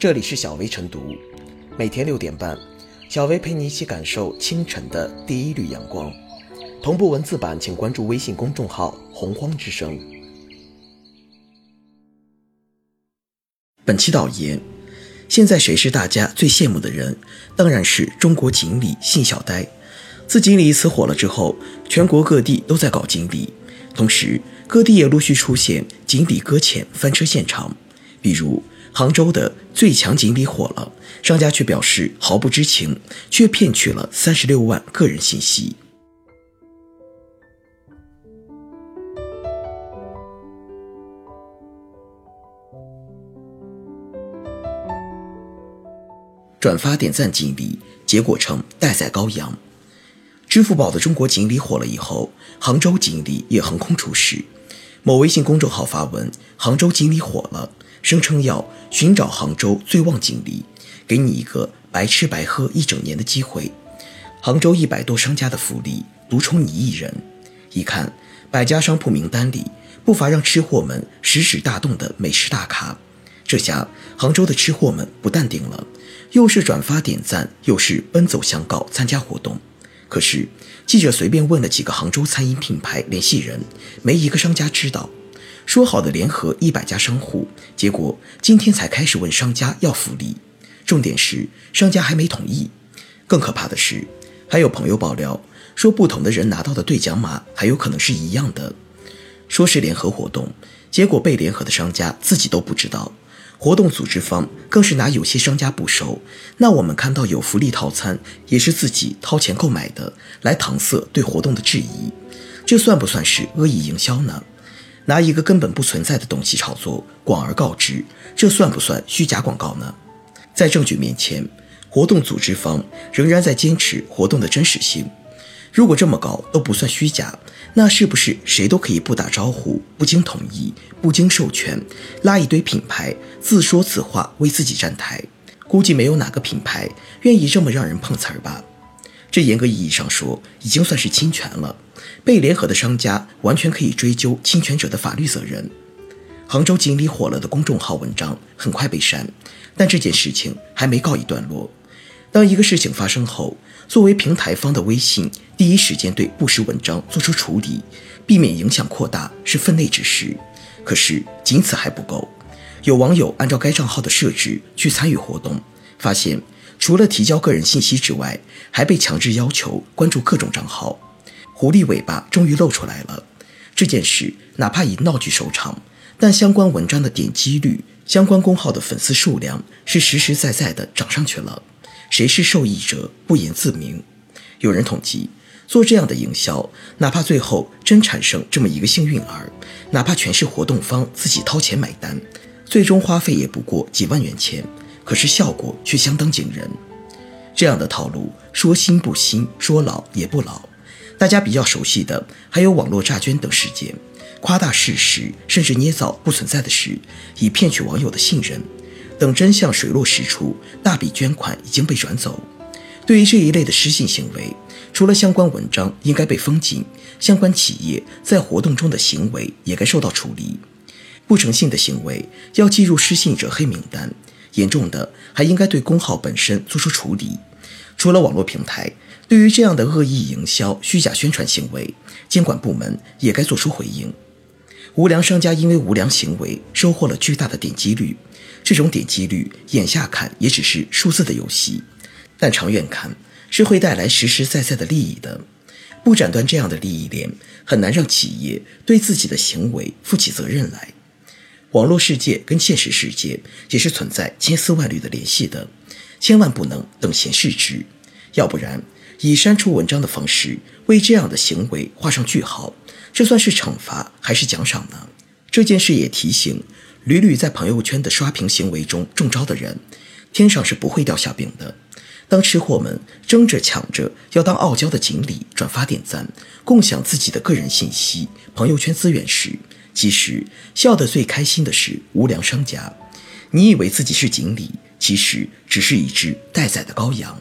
这里是小薇晨读，每天六点半，小薇陪你一起感受清晨的第一缕阳光。同步文字版，请关注微信公众号“洪荒之声”。本期导言：现在谁是大家最羡慕的人？当然是中国锦鲤信小呆。自锦鲤一词火了之后，全国各地都在搞锦鲤，同时各地也陆续出现锦鲤搁浅翻车现场，比如。杭州的最强锦鲤火了，商家却表示毫不知情，却骗取了三十六万个人信息。转发点赞锦鲤，结果成待宰羔羊。支付宝的中国锦鲤火了以后，杭州锦鲤也横空出世。某微信公众号发文：杭州锦鲤火了。声称要寻找杭州最旺锦鲤，给你一个白吃白喝一整年的机会。杭州一百多商家的福利，独宠你一人。一看百家商铺名单里，不乏让吃货们食指大动的美食大咖。这下杭州的吃货们不淡定了，又是转发点赞，又是奔走相告参加活动。可是记者随便问了几个杭州餐饮品牌联系人，没一个商家知道。说好的联合一百家商户，结果今天才开始问商家要福利，重点是商家还没同意。更可怕的是，还有朋友爆料说，不同的人拿到的兑奖码还有可能是一样的。说是联合活动，结果被联合的商家自己都不知道，活动组织方更是拿有些商家不熟，那我们看到有福利套餐也是自己掏钱购买的，来搪塞对活动的质疑，这算不算是恶意营销呢？拿一个根本不存在的东西炒作，广而告之，这算不算虚假广告呢？在证据面前，活动组织方仍然在坚持活动的真实性。如果这么搞都不算虚假，那是不是谁都可以不打招呼、不经同意、不经授权，拉一堆品牌自说自话为自己站台？估计没有哪个品牌愿意这么让人碰瓷儿吧？这严格意义上说，已经算是侵权了。被联合的商家完全可以追究侵权者的法律责任。杭州锦鲤火了的公众号文章很快被删，但这件事情还没告一段落。当一个事情发生后，作为平台方的微信第一时间对不实文章做出处理，避免影响扩大是分内之事。可是仅此还不够，有网友按照该账号的设置去参与活动，发现除了提交个人信息之外，还被强制要求关注各种账号。狐狸尾巴终于露出来了。这件事哪怕以闹剧收场，但相关文章的点击率、相关公号的粉丝数量是实实在在的涨上去了。谁是受益者，不言自明。有人统计，做这样的营销，哪怕最后真产生这么一个幸运儿，哪怕全是活动方自己掏钱买单，最终花费也不过几万元钱，可是效果却相当惊人。这样的套路，说新不新，说老也不老。大家比较熟悉的还有网络诈捐等事件，夸大事实，甚至捏造不存在的事，以骗取网友的信任。等真相水落石出，大笔捐款已经被转走。对于这一类的失信行为，除了相关文章应该被封禁，相关企业在活动中的行为也该受到处理。不诚信的行为要记入失信者黑名单，严重的还应该对公号本身做出处理。除了网络平台。对于这样的恶意营销、虚假宣传行为，监管部门也该做出回应。无良商家因为无良行为收获了巨大的点击率，这种点击率眼下看也只是数字的游戏，但长远看是会带来实实在在的利益的。不斩断这样的利益链，很难让企业对自己的行为负起责任来。网络世界跟现实世界也是存在千丝万缕的联系的，千万不能等闲视之，要不然。以删除文章的方式为这样的行为画上句号，这算是惩罚还是奖赏呢？这件事也提醒屡屡在朋友圈的刷屏行为中中招的人，天上是不会掉馅饼的。当吃货们争着抢着要当傲娇的锦鲤转发点赞，共享自己的个人信息、朋友圈资源时，其实笑得最开心的是无良商家。你以为自己是锦鲤，其实只是一只待宰的羔羊。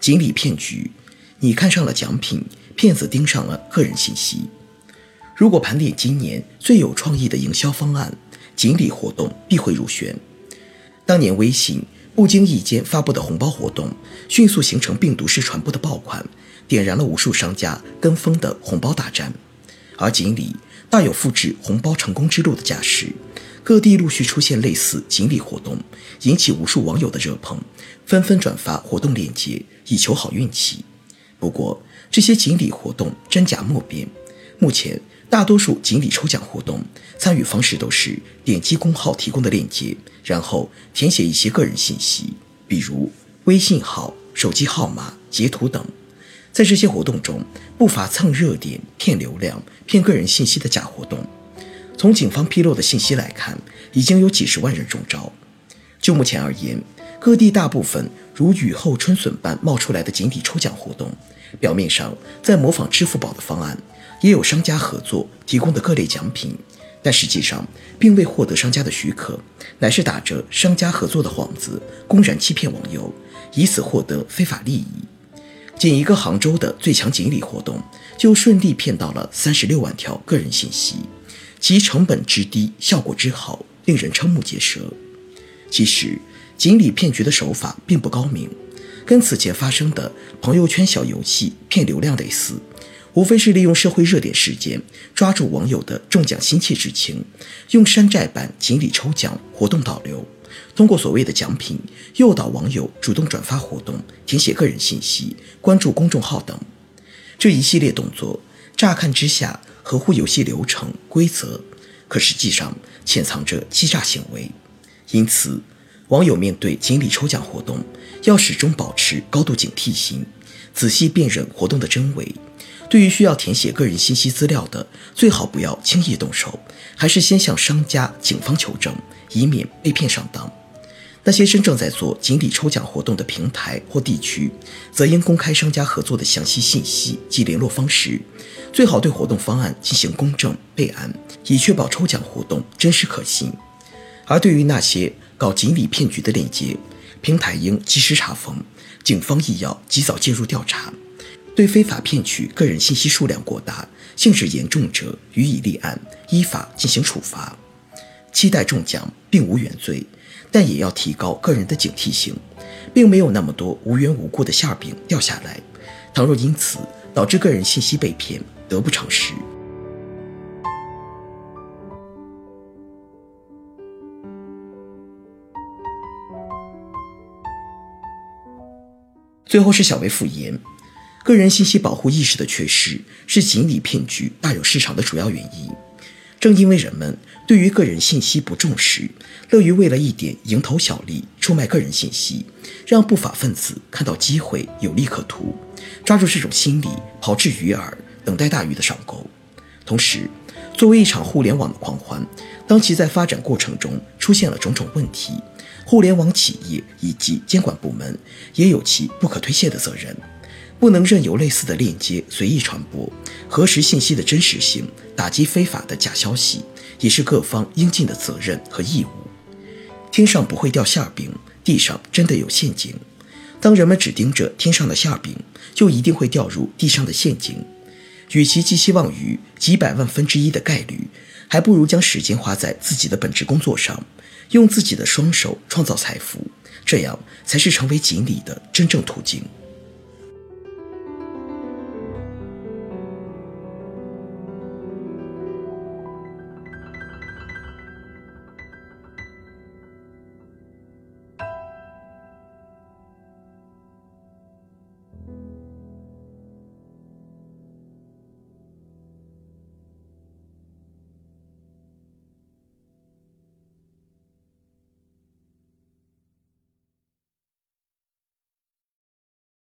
锦鲤骗局，你看上了奖品，骗子盯上了个人信息。如果盘点今年最有创意的营销方案，锦鲤活动必会入选。当年微信不经意间发布的红包活动，迅速形成病毒式传播的爆款，点燃了无数商家跟风的红包大战。而锦鲤大有复制红包成功之路的架势，各地陆续出现类似锦鲤活动，引起无数网友的热捧，纷纷转发活动链接以求好运气。不过，这些锦鲤活动真假莫辨，目前。大多数锦鲤抽奖活动参与方式都是点击公号提供的链接，然后填写一些个人信息，比如微信号、手机号码、截图等。在这些活动中，不乏蹭热点、骗流量、骗个人信息的假活动。从警方披露的信息来看，已经有几十万人中招。就目前而言，各地大部分如雨后春笋般冒出来的锦鲤抽奖活动，表面上在模仿支付宝的方案。也有商家合作提供的各类奖品，但实际上并未获得商家的许可，乃是打着商家合作的幌子，公然欺骗网友，以此获得非法利益。仅一个杭州的最强锦鲤活动，就顺利骗到了三十六万条个人信息，其成本之低，效果之好，令人瞠目结舌。其实，锦鲤骗局的手法并不高明，跟此前发生的朋友圈小游戏骗流量类似。无非是利用社会热点事件，抓住网友的中奖心切之情，用山寨版锦鲤抽奖活动导流，通过所谓的奖品诱导网友主动转发活动、填写个人信息、关注公众号等。这一系列动作，乍看之下合乎游戏流程规则，可实际上潜藏着欺诈行为。因此，网友面对锦鲤抽奖活动，要始终保持高度警惕心，仔细辨认活动的真伪。对于需要填写个人信息资料的，最好不要轻易动手，还是先向商家、警方求证，以免被骗上当。那些真正在做锦鲤抽奖活动的平台或地区，则应公开商家合作的详细信息及联络方式，最好对活动方案进行公证备案，以确保抽奖活动真实可信。而对于那些搞锦鲤骗局的链接，平台应及时查封，警方亦要及早介入调查。对非法骗取个人信息数量过大、性质严重者予以立案，依法进行处罚。期待中奖并无原罪，但也要提高个人的警惕性，并没有那么多无缘无故的馅饼掉下来。倘若因此导致个人信息被骗，得不偿失。最后是小薇复言。个人信息保护意识的缺失是锦鲤骗局大有市场的主要原因。正因为人们对于个人信息不重视，乐于为了一点蝇头小利出卖个人信息，让不法分子看到机会有利可图，抓住这种心理抛之鱼饵，等待大鱼的上钩。同时，作为一场互联网的狂欢，当其在发展过程中出现了种种问题，互联网企业以及监管部门也有其不可推卸的责任。不能任由类似的链接随意传播，核实信息的真实性，打击非法的假消息，也是各方应尽的责任和义务。天上不会掉馅饼，地上真的有陷阱。当人们只盯着天上的馅饼，就一定会掉入地上的陷阱。与其寄希望于几百万分之一的概率，还不如将时间花在自己的本职工作上，用自己的双手创造财富，这样才是成为锦鲤的真正途径。